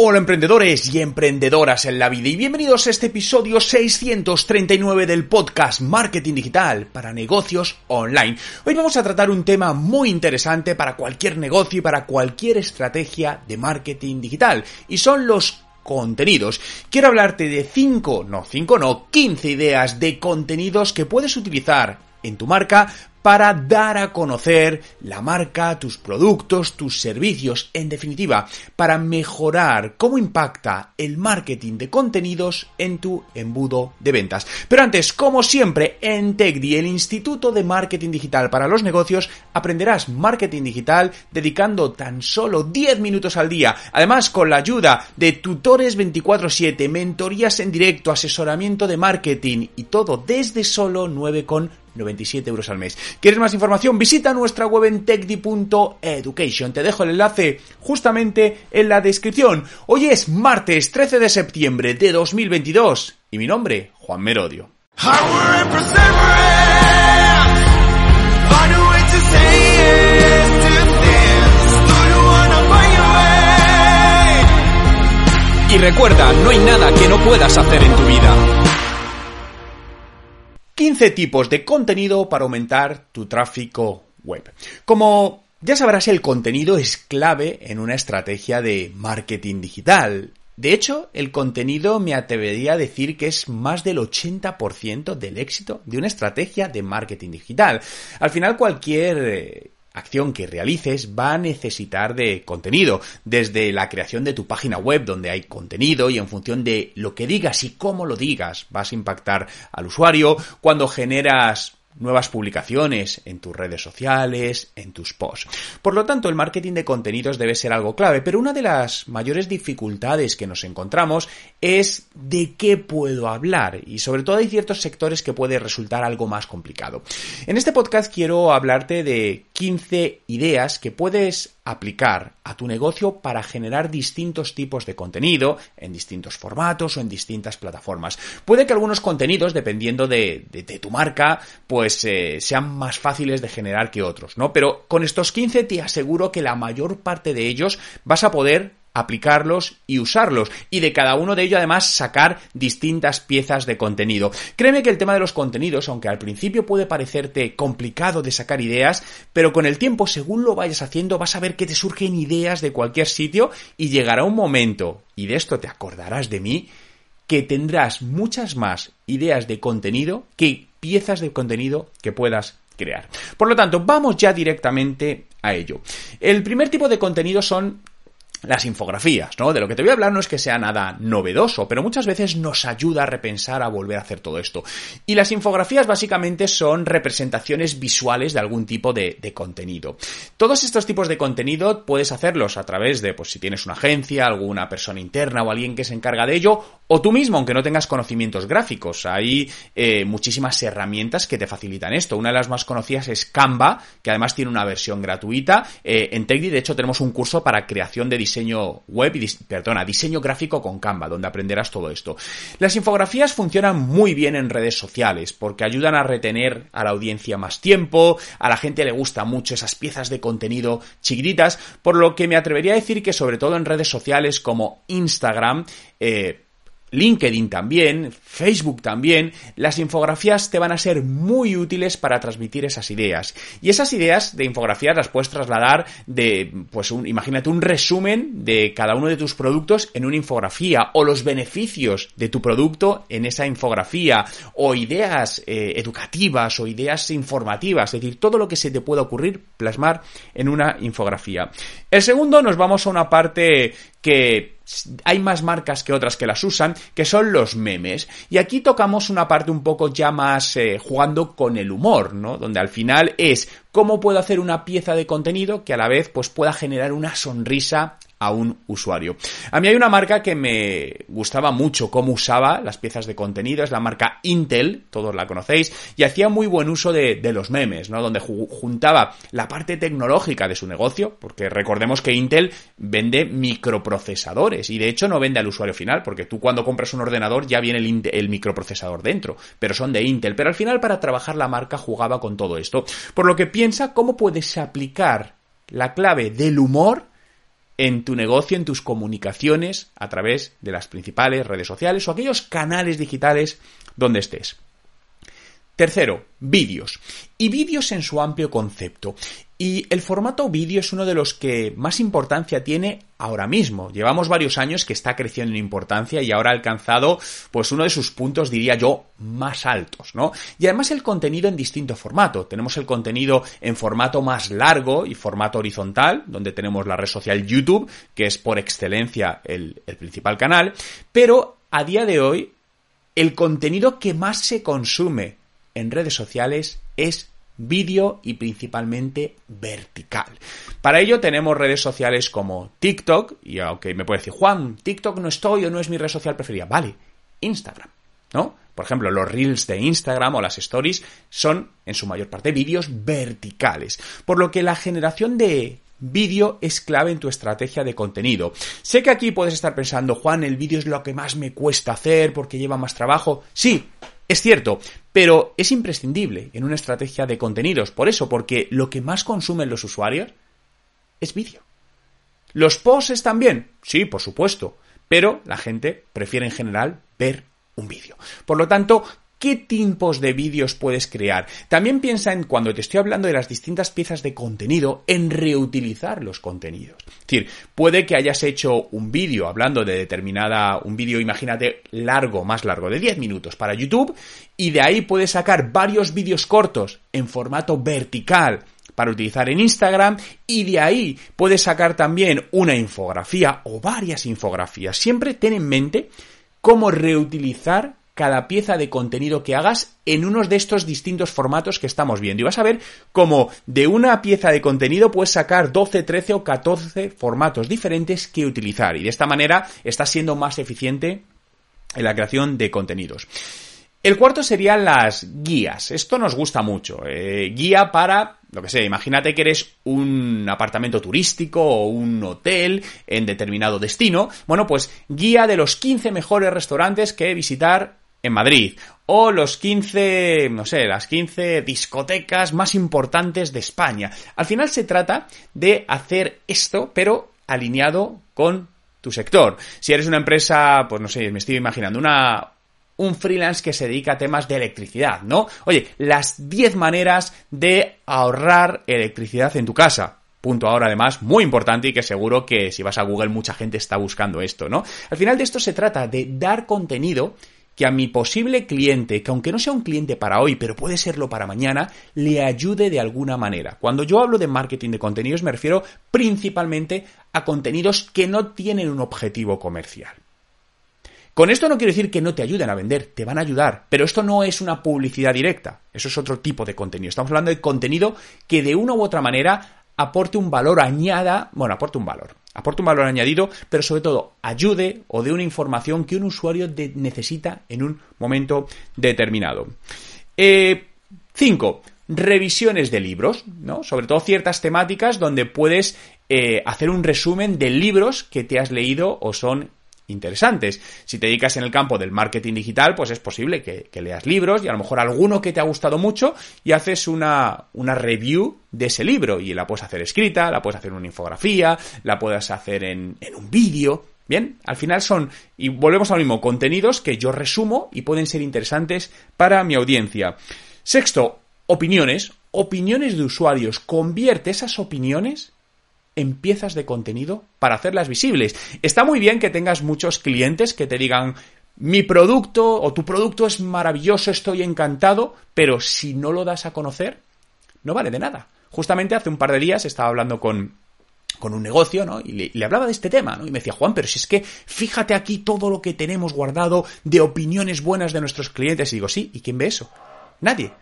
Hola emprendedores y emprendedoras en la vida y bienvenidos a este episodio 639 del podcast Marketing Digital para negocios online. Hoy vamos a tratar un tema muy interesante para cualquier negocio y para cualquier estrategia de marketing digital y son los contenidos. Quiero hablarte de 5, no 5, no, 15 ideas de contenidos que puedes utilizar en tu marca para dar a conocer la marca, tus productos, tus servicios, en definitiva, para mejorar cómo impacta el marketing de contenidos en tu embudo de ventas. Pero antes, como siempre, en TechDi, el Instituto de Marketing Digital para los Negocios, aprenderás marketing digital dedicando tan solo 10 minutos al día. Además, con la ayuda de tutores 24/7, mentorías en directo, asesoramiento de marketing y todo desde solo 9,9 97 euros al mes. ¿Quieres más información? Visita nuestra web en techdi.education. Te dejo el enlace justamente en la descripción. Hoy es martes 13 de septiembre de 2022 y mi nombre, Juan Merodio. Y recuerda, no hay nada que no puedas hacer en tu vida. 15 tipos de contenido para aumentar tu tráfico web. Como ya sabrás, el contenido es clave en una estrategia de marketing digital. De hecho, el contenido me atrevería a decir que es más del 80% del éxito de una estrategia de marketing digital. Al final, cualquier eh, acción que realices va a necesitar de contenido, desde la creación de tu página web donde hay contenido y en función de lo que digas y cómo lo digas vas a impactar al usuario, cuando generas nuevas publicaciones en tus redes sociales, en tus posts. Por lo tanto, el marketing de contenidos debe ser algo clave, pero una de las mayores dificultades que nos encontramos es de qué puedo hablar y sobre todo hay ciertos sectores que puede resultar algo más complicado. En este podcast quiero hablarte de 15 ideas que puedes aplicar a tu negocio para generar distintos tipos de contenido en distintos formatos o en distintas plataformas. Puede que algunos contenidos, dependiendo de, tu marca, pues eh, sean más fáciles de generar que otros, ¿no? Pero con estos 15 te aseguro que la mayor parte de ellos vas a poder aplicarlos y usarlos y de cada uno de ellos además sacar distintas piezas de contenido. Créeme que el tema de los contenidos, aunque al principio puede parecerte complicado de sacar ideas, pero con el tiempo, según lo vayas haciendo, vas a ver que te surgen ideas de cualquier sitio y llegará un momento, y de esto te acordarás de mí, que tendrás muchas más ideas de contenido que piezas de contenido que puedas crear. Por lo tanto, vamos ya directamente a ello. El primer tipo de contenido son las infografías, ¿no? De lo que te voy a hablar no es que sea nada novedoso, pero muchas veces nos ayuda a repensar, a volver a hacer todo esto. Y las infografías básicamente son representaciones visuales de algún tipo de, contenido. Todos estos tipos de contenido puedes hacerlos a través de, pues si tienes una agencia, alguna persona interna o alguien que se encarga de ello, o tú mismo, aunque no tengas conocimientos gráficos. Hay eh, muchísimas herramientas que te facilitan esto. Una de las más conocidas es Canva, que además tiene una versión gratuita. Eh, en TechDi, de hecho, tenemos un curso para creación de diseño web y, perdona, diseño gráfico con Canva, donde aprenderás todo esto. Las infografías funcionan muy bien en redes sociales porque ayudan a retener a la audiencia más tiempo, a la gente le gusta mucho esas piezas de contenido chiquititas, por lo que me atrevería a decir que sobre todo en redes sociales como Instagram, eh, LinkedIn también, Facebook también, las infografías te van a ser muy útiles para transmitir esas ideas. Y esas ideas de infografías las puedes trasladar de, pues un, imagínate un resumen de cada uno de tus productos en una infografía, o los beneficios de tu producto en esa infografía, o ideas eh, educativas o ideas informativas, es decir, todo lo que se te pueda ocurrir plasmar en una infografía. El segundo nos vamos a una parte que hay más marcas que otras que las usan, que son los memes. Y aquí tocamos una parte un poco ya más eh, jugando con el humor, ¿no? Donde al final es cómo puedo hacer una pieza de contenido que a la vez pues pueda generar una sonrisa a un usuario. A mí hay una marca que me gustaba mucho cómo usaba las piezas de contenido, es la marca Intel, todos la conocéis, y hacía muy buen uso de, los memes, ¿no? Donde juntaba la parte tecnológica de su negocio, porque recordemos que Intel vende microprocesadores y de hecho no vende al usuario final, porque tú cuando compras un ordenador ya viene el, el microprocesador dentro, pero son de Intel. Pero al final para trabajar la marca jugaba con todo esto. Por lo que piensa cómo puedes aplicar la clave del humor en tu negocio, en tus comunicaciones a través de las principales redes sociales o aquellos canales digitales donde estés. Tercero, vídeos. Y vídeos en su amplio concepto. Y el formato vídeo es uno de los que más importancia tiene ahora mismo. Llevamos varios años que está creciendo en importancia y ahora ha alcanzado pues uno de sus puntos, diría yo, más altos, ¿no? Y además el contenido en distinto formato. Tenemos el contenido en formato más largo y formato horizontal, donde tenemos la red social YouTube, que es por excelencia el, el principal canal, pero a día de hoy el contenido que más se consume en redes sociales es vídeo y principalmente vertical. Para ello tenemos redes sociales como TikTok, y aunque me puede decir, Juan, TikTok no estoy o no es mi red social preferida, vale, Instagram, ¿no? Por ejemplo, los reels de Instagram o las stories son en su mayor parte vídeos verticales, por lo que la generación de vídeo es clave en tu estrategia de contenido. Sé que aquí puedes estar pensando, Juan, el vídeo es lo que más me cuesta hacer porque lleva más trabajo. Sí, es cierto, pero es imprescindible en una estrategia de contenidos. Por eso, porque lo que más consumen los usuarios es vídeo. ¿Los posts bien? Sí, por supuesto. Pero la gente prefiere en general ver un vídeo. Por lo tanto, ¿Qué tipos de vídeos puedes crear? También piensa en, cuando te estoy hablando de las distintas piezas de contenido, en reutilizar los contenidos. Es decir, puede que hayas hecho un vídeo hablando de determinada, un vídeo, imagínate, largo, más largo, de 10 minutos para YouTube, y de ahí puedes sacar varios vídeos cortos en formato vertical para utilizar en Instagram y de ahí puedes sacar también una infografía o varias infografías. Siempre ten en mente cómo reutilizar cada pieza de contenido que hagas en unos de estos distintos formatos que estamos viendo. Y vas a ver cómo de una pieza de contenido puedes sacar 12, 13 o 14 formatos diferentes que utilizar. Y de esta manera estás siendo más eficiente en la creación de contenidos. El cuarto serían las guías. Esto nos gusta mucho. Eh, guía para, lo que sé, imagínate que eres un apartamento turístico o un hotel en determinado destino. Bueno, pues guía de los 15 mejores restaurantes que visitar en Madrid. O los 15, no sé, las 15 discotecas más importantes de España. Al final se trata de hacer esto, pero alineado con tu sector. Si eres una empresa, pues no sé, me estoy imaginando, una, un freelance que se dedica a temas de electricidad, ¿no? Oye, las 10 maneras de ahorrar electricidad en tu casa. Punto ahora además muy importante y que seguro que si vas a Google mucha gente está buscando esto, ¿no? Al final de esto se trata de dar contenido que a mi posible cliente, que aunque no sea un cliente para hoy, pero puede serlo para mañana, le ayude de alguna manera. Cuando yo hablo de marketing de contenidos me refiero principalmente a contenidos que no tienen un objetivo comercial. Con esto no quiero decir que no te ayuden a vender, te van a ayudar, pero esto no es una publicidad directa, eso es otro tipo de contenido. Estamos hablando de contenido que de una u otra manera aporte un valor añada, bueno, aporte un valor, aporte un valor añadido, pero sobre todo ayude o dé una información que un usuario necesita en un momento determinado. 5. Eh, revisiones de libros, ¿no? Sobre todo ciertas temáticas donde puedes eh, hacer un resumen de libros que te has leído o son interesantes. Si te dedicas en el campo del marketing digital, pues es posible que, leas libros y a lo mejor alguno que te ha gustado mucho y haces una, una review de ese libro y la puedes hacer escrita, la puedes hacer en una infografía, la puedes hacer en, en un vídeo. Bien, al final son, y volvemos al mismo, contenidos que yo resumo y pueden ser interesantes para mi audiencia. Sexto, opiniones. Opiniones de usuarios. Convierte esas opiniones en piezas de contenido para hacerlas visibles. Está muy bien que tengas muchos clientes que te digan mi producto o tu producto es maravilloso, estoy encantado, pero si no lo das a conocer, no vale de nada. Justamente hace un par de días estaba hablando con, con un negocio, ¿no? Y le, hablaba de este tema, ¿no? Y me decía, Juan, pero si es que fíjate aquí todo lo que tenemos guardado de opiniones buenas de nuestros clientes. Y digo, sí, ¿y quién ve eso? Nadie.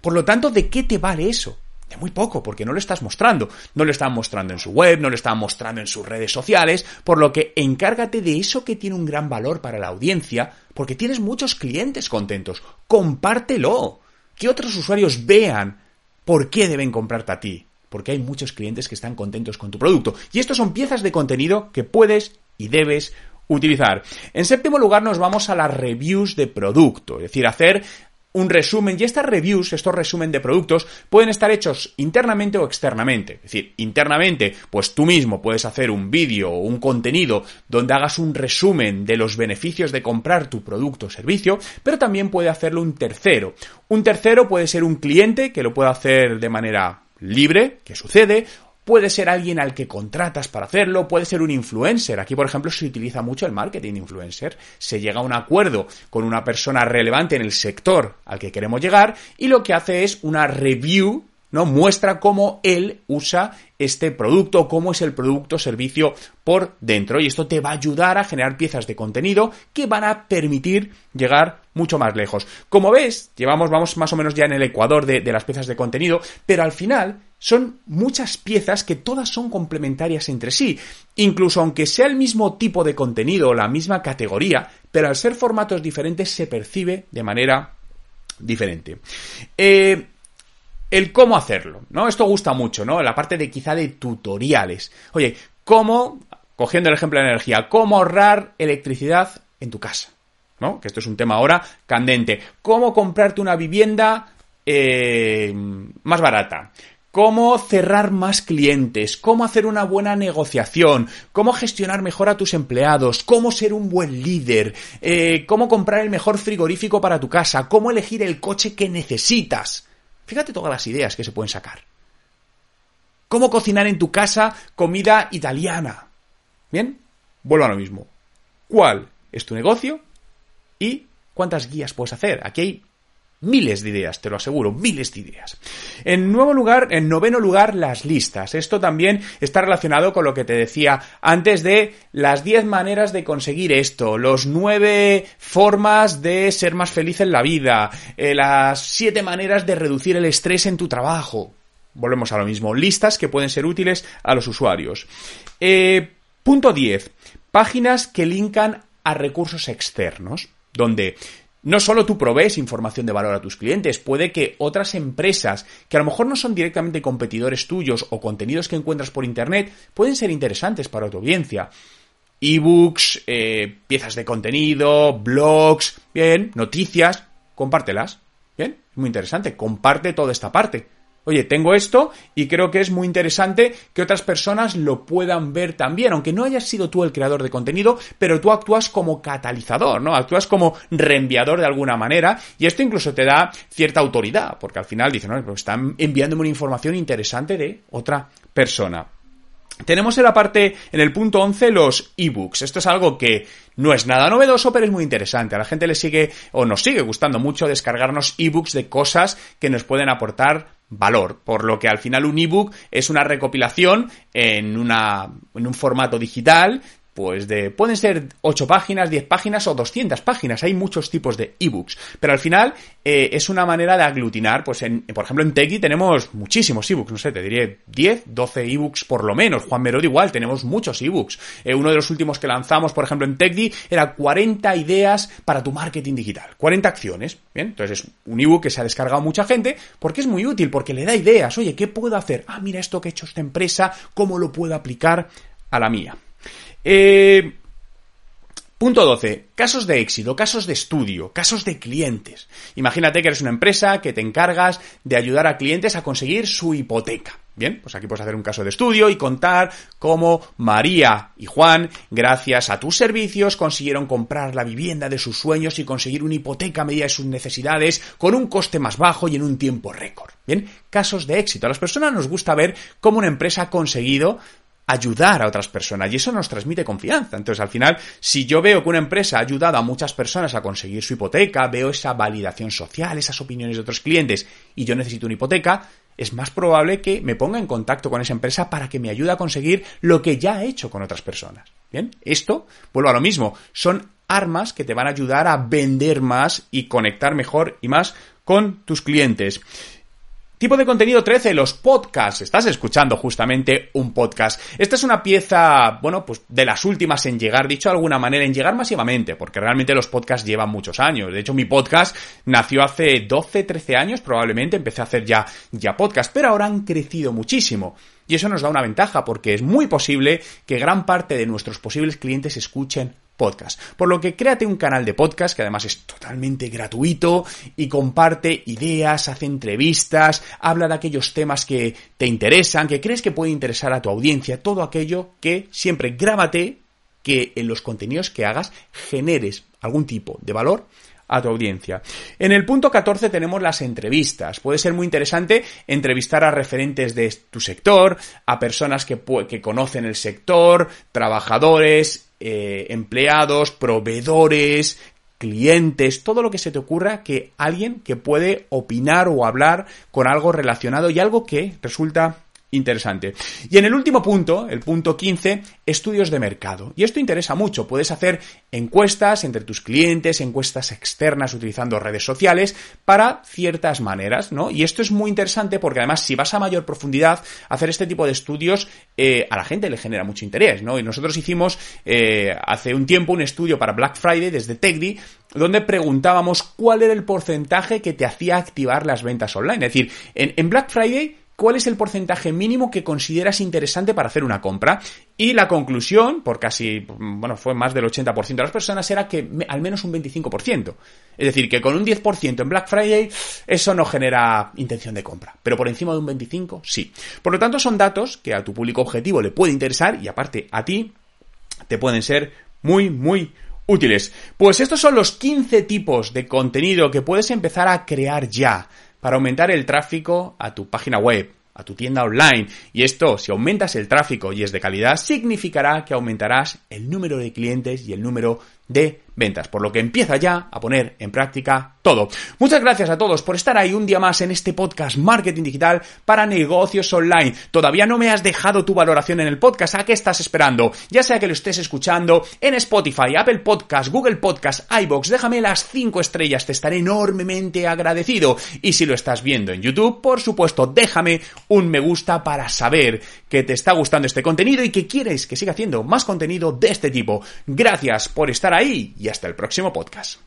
Por lo tanto, ¿de qué te vale eso? De muy poco, porque no lo estás mostrando. No lo están mostrando en su web, no lo están mostrando en sus redes sociales, por lo que encárgate de eso que tiene un gran valor para la audiencia, porque tienes muchos clientes contentos. Compártelo. Que otros usuarios vean por qué deben comprarte a ti. Porque hay muchos clientes que están contentos con tu producto. Y estos son piezas de contenido que puedes y debes utilizar. En séptimo lugar nos vamos a las reviews de producto, es decir, hacer un resumen y estas reviews, estos resumen de productos, pueden estar hechos internamente o externamente. Es decir, internamente, pues tú mismo puedes hacer un vídeo o un contenido donde hagas un resumen de los beneficios de comprar tu producto o servicio, pero también puede hacerlo un tercero. Un tercero puede ser un cliente que lo puede hacer de manera libre, que sucede, Puede ser alguien al que contratas para hacerlo, puede ser un influencer. Aquí, por ejemplo, se utiliza mucho el marketing influencer. Se llega a un acuerdo con una persona relevante en el sector al que queremos llegar y lo que hace es una review ¿no? Muestra cómo él usa este producto, cómo es el producto o servicio por dentro. Y esto te va a ayudar a generar piezas de contenido que van a permitir llegar mucho más lejos. Como ves, llevamos, vamos más o menos ya en el ecuador de, de las piezas de contenido, pero al final son muchas piezas que todas son complementarias entre sí. Incluso aunque sea el mismo tipo de contenido o la misma categoría, pero al ser formatos diferentes se percibe de manera diferente. Eh, el cómo hacerlo, ¿no? Esto gusta mucho, ¿no? La parte de quizá de tutoriales. Oye, cómo, cogiendo el ejemplo de energía, cómo ahorrar electricidad en tu casa, ¿no? Que esto es un tema ahora candente. Cómo comprarte una vivienda eh, más barata cómo cerrar más clientes, cómo hacer una buena negociación, cómo gestionar mejor a tus empleados, cómo ser un buen líder, eh, cómo comprar el mejor frigorífico para tu casa, cómo elegir el coche que necesitas. Fíjate todas las ideas que se pueden sacar. ¿Cómo cocinar en tu casa comida italiana? ¿Bien? Vuelvo a lo mismo. ¿Cuál es tu negocio? ¿Y cuántas guías puedes hacer? Aquí hay miles de ideas, te lo aseguro, miles de ideas. En nuevo lugar, en noveno lugar, las listas. Esto también está relacionado con lo que te decía antes de las 10 maneras de conseguir esto, los 9 formas de ser más feliz en la vida, eh, las 7 maneras de reducir el estrés en tu trabajo. Volvemos a lo mismo, listas que pueden ser útiles a los usuarios. Eh, punto 10. Páginas que linkan a recursos externos, donde no solo tú provees información de valor a tus clientes, puede que otras empresas que a lo mejor no son directamente competidores tuyos o contenidos que encuentras por internet pueden ser interesantes para tu audiencia. Ebooks, eh, piezas de contenido, blogs, bien, noticias, compártelas. Bien, muy interesante, comparte toda esta parte. Oye, tengo esto y creo que es muy interesante que otras personas lo puedan ver también, aunque no hayas sido tú el creador de contenido, pero tú actúas como catalizador, ¿no? Actúas como reenviador de alguna manera y esto incluso te da cierta autoridad, porque al final dicen, no, pues están enviándome una información interesante de otra persona. Tenemos en la parte, en el punto 11, los ebooks. Esto es algo que no es nada novedoso, pero es muy interesante. A la gente le sigue o nos sigue gustando mucho descargarnos ebooks de cosas que nos pueden aportar valor, por lo que al final un ebook es una recopilación en, una, en un formato digital pues de pueden ser 8 páginas, 10 páginas o 200 páginas. Hay muchos tipos de ebooks, pero al final eh, es una manera de aglutinar, pues en, por ejemplo en Techie tenemos muchísimos ebooks, no sé, te diré 10, 12 ebooks por lo menos. Juan Merod igual, tenemos muchos ebooks. Eh, uno de los últimos que lanzamos, por ejemplo en Techie, era 40 ideas para tu marketing digital, 40 acciones. Bien, entonces es un ebook que se ha descargado mucha gente porque es muy útil, porque le da ideas. Oye, ¿qué puedo hacer? Ah, mira esto que he hecho esta empresa, ¿cómo lo puedo aplicar a la mía? Eh, punto 12. Casos de éxito, casos de estudio, casos de clientes. Imagínate que eres una empresa que te encargas de ayudar a clientes a conseguir su hipoteca. Bien, pues aquí puedes hacer un caso de estudio y contar cómo María y Juan, gracias a tus servicios, consiguieron comprar la vivienda de sus sueños y conseguir una hipoteca a medida de sus necesidades con un coste más bajo y en un tiempo récord. Bien, casos de éxito. A las personas nos gusta ver cómo una empresa ha conseguido ayudar a otras personas y eso nos transmite confianza. Entonces, al final, si yo veo que una empresa ha ayudado a muchas personas a conseguir su hipoteca, veo esa validación social, esas opiniones de otros clientes y yo necesito una hipoteca, es más probable que me ponga en contacto con esa empresa para que me ayude a conseguir lo que ya ha hecho con otras personas. Bien, esto, vuelvo a lo mismo, son armas que te van a ayudar a vender más y conectar mejor y más con tus clientes. Tipo de contenido 13, los podcasts. Estás escuchando justamente un podcast. Esta es una pieza, bueno, pues de las últimas en llegar, dicho de alguna manera, en llegar masivamente, porque realmente los podcasts llevan muchos años. De hecho, mi podcast nació hace 12, 13 años, probablemente empecé a hacer ya, ya podcast, pero ahora han crecido muchísimo. Y eso nos da una ventaja, porque es muy posible que gran parte de nuestros posibles clientes escuchen podcast. Por lo que créate un canal de podcast que además es totalmente gratuito y comparte ideas, hace entrevistas, habla de aquellos temas que te interesan, que crees que puede interesar a tu audiencia, todo aquello que siempre grábate que en los contenidos que hagas generes algún tipo de valor a tu audiencia. En el punto 14 tenemos las entrevistas. Puede ser muy interesante entrevistar a referentes de tu sector, a personas que, que conocen el sector, trabajadores, eh, empleados, proveedores, clientes, todo lo que se te ocurra que alguien que puede opinar o hablar con algo relacionado y algo que resulta interesante. Y en el último punto, el punto 15, estudios de mercado. Y esto interesa mucho. Puedes hacer encuestas entre tus clientes, encuestas externas utilizando redes sociales para ciertas maneras, ¿no? Y esto es muy interesante porque además si vas a mayor profundidad, hacer este tipo de estudios eh, a la gente le genera mucho interés, ¿no? Y nosotros hicimos eh, hace un tiempo un estudio para Black Friday desde TechDi donde preguntábamos cuál era el porcentaje que te hacía activar las ventas online. Es decir, en Black Friday cuál es el porcentaje mínimo que consideras interesante para hacer una compra. Y la conclusión, por casi, bueno, fue más del 80% de las personas, era que al menos un 25%. Es decir, que con un 10% en Black Friday, eso no genera intención de compra. Pero por encima de un 25%, sí. Por lo tanto, son datos que a tu público objetivo le puede interesar y aparte a ti te pueden ser muy, muy útiles. Pues estos son los 15 tipos de contenido que puedes empezar a crear ya para aumentar el tráfico a tu página web, a tu tienda online. Y esto, si aumentas el tráfico y es de calidad, significará que aumentarás el número de clientes y el número de ventas, por lo que empieza ya a poner en práctica todo. Muchas gracias a todos por estar ahí un día más en este podcast Marketing Digital para negocios online. Todavía no me has dejado tu valoración en el podcast, ¿a qué estás esperando? Ya sea que lo estés escuchando en Spotify, Apple Podcast, Google Podcast, iBox, déjame las 5 estrellas, te estaré enormemente agradecido. Y si lo estás viendo en YouTube, por supuesto, déjame un me gusta para saber que te está gustando este contenido y que quieres que siga haciendo más contenido de este tipo. Gracias por estar ahí y hasta el próximo podcast.